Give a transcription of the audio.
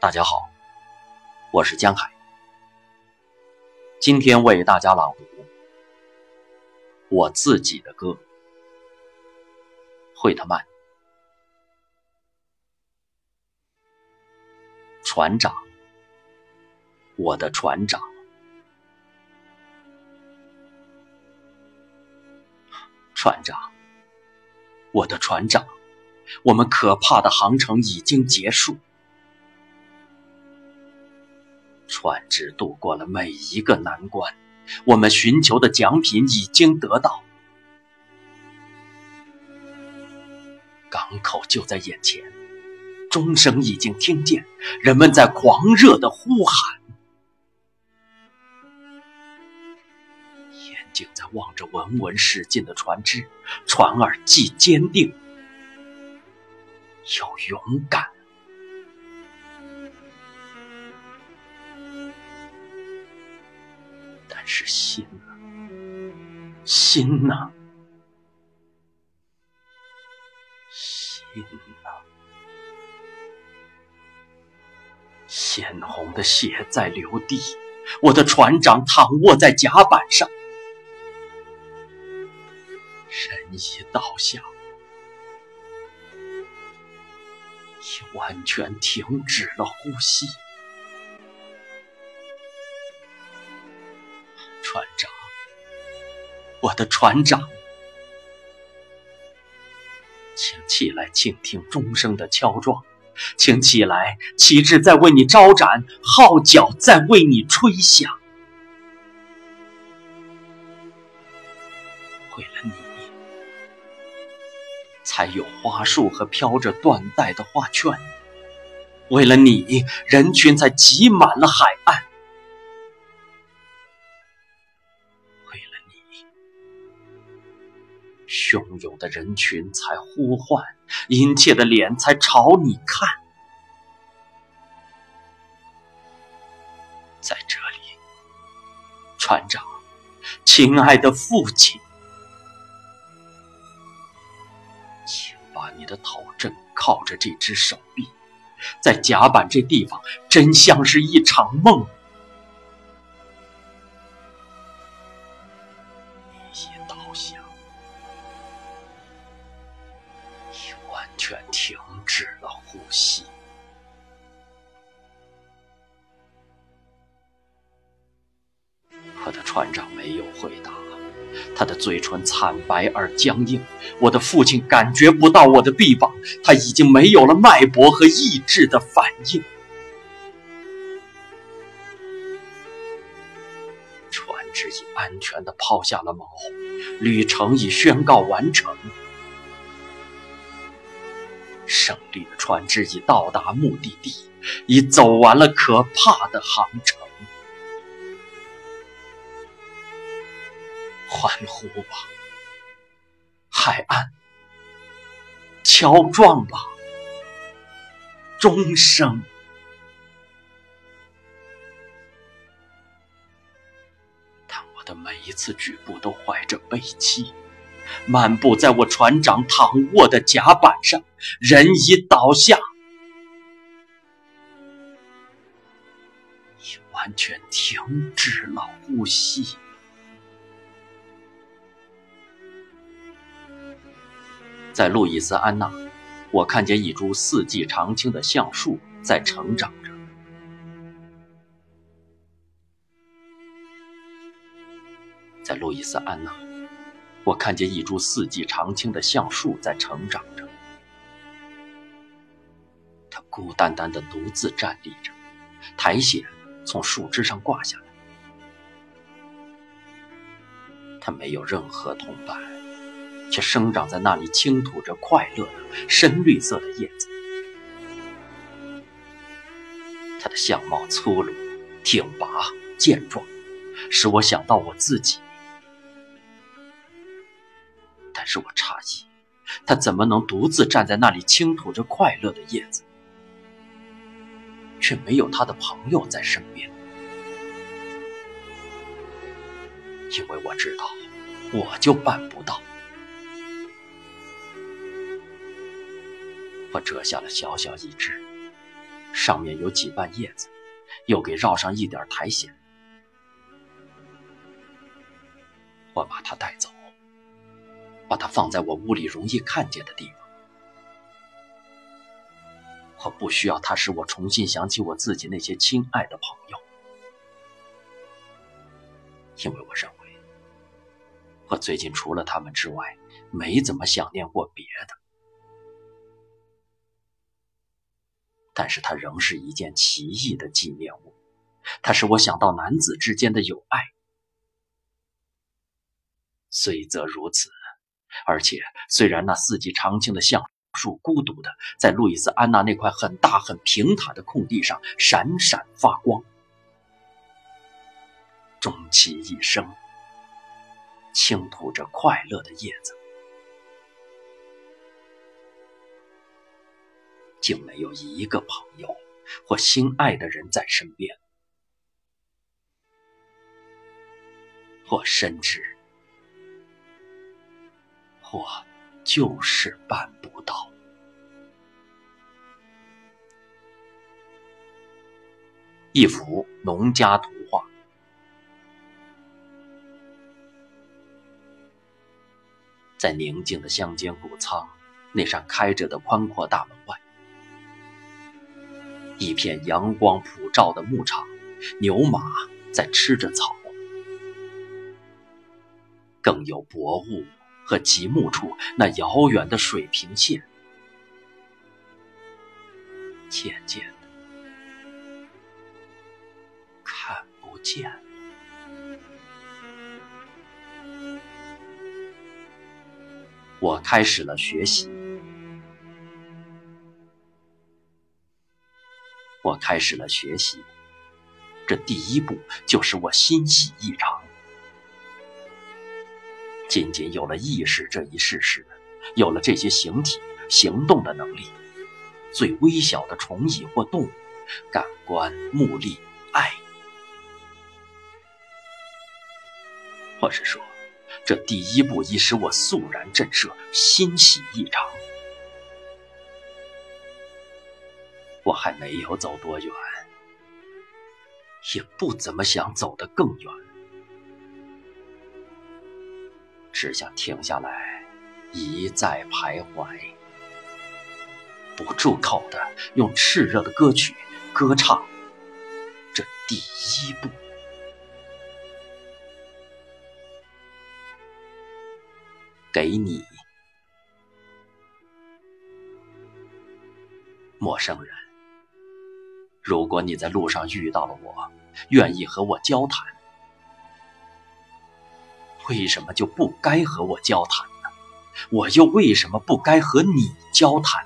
大家好，我是江海。今天为大家朗读我自己的歌，惠特曼。船长，我的船长，船长，我的船长，我们可怕的航程已经结束。船只渡过了每一个难关，我们寻求的奖品已经得到，港口就在眼前，钟声已经听见，人们在狂热的呼喊，眼睛在望着稳稳驶进的船只，船儿既坚定又勇敢。是心啊，心呐，心呐！鲜红的血在流地，我的船长躺卧在甲板上，人已倒下，已完全停止了呼吸。我的船长，请起来倾听钟声的敲撞，请起来，旗帜在为你招展，号角在为你吹响。为了你，才有花束和飘着缎带的花圈；为了你，人群才挤满了海岸。汹涌的人群才呼唤，殷切的脸才朝你看。在这里，船长，亲爱的父亲，请把你的头枕靠着这只手臂，在甲板这地方，真像是一场梦。我的船长没有回答，他的嘴唇惨白而僵硬。我的父亲感觉不到我的臂膀，他已经没有了脉搏和意志的反应。船只已安全地抛下了锚，旅程已宣告完成。胜利的船只已到达目的地，已走完了可怕的航程。欢呼吧，海岸！敲撞吧，钟声！但我的每一次举步都怀着悲戚。漫步在我船长躺卧的甲板上，人已倒下，已完全停止了呼吸。在路易斯安那，我看见一株四季常青的橡树在成长着。在路易斯安那。我看见一株四季常青的橡树在成长着，它孤单单的独自站立着，苔藓从树枝上挂下来，它没有任何同伴，却生长在那里，倾吐着快乐的深绿色的叶子。它的相貌粗鲁、挺拔、健壮，使我想到我自己。但是我诧异，他怎么能独自站在那里倾吐着快乐的叶子，却没有他的朋友在身边？因为我知道，我就办不到。我折下了小小一只，上面有几瓣叶子，又给绕上一点苔藓。我把它带走，把它放在我屋里容易看见的地方。我不需要它使我重新想起我自己那些亲爱的朋友，因为我认为，我最近除了他们之外，没怎么想念过别的。但是它仍是一件奇异的纪念物，它使我想到男子之间的友爱。虽则如此，而且虽然那四季常青的橡树孤独的在路易斯安那那块很大很平坦的空地上闪闪发光，终其一生倾吐着快乐的叶子，竟没有一个朋友或心爱的人在身边，我深知。我就是办不到。一幅农家图画，在宁静的乡间谷仓那扇开着的宽阔大门外，一片阳光普照的牧场，牛马在吃着草，更有薄雾。和极目处那遥远的水平线，渐渐的看不见了。我开始了学习，开始了学习，这第一步就使我欣喜异常。仅仅有了意识这一事实，有了这些形体行动的能力，最微小的虫蚁或动物，感官、目力、爱，或是说，这第一步已使我肃然震慑，欣喜异常。我还没有走多远，也不怎么想走得更远。只想停下来，一再徘徊，不住口的用炽热的歌曲歌唱。这第一步，给你，陌生人。如果你在路上遇到了我，愿意和我交谈。为什么就不该和我交谈呢？我又为什么不该和你交谈？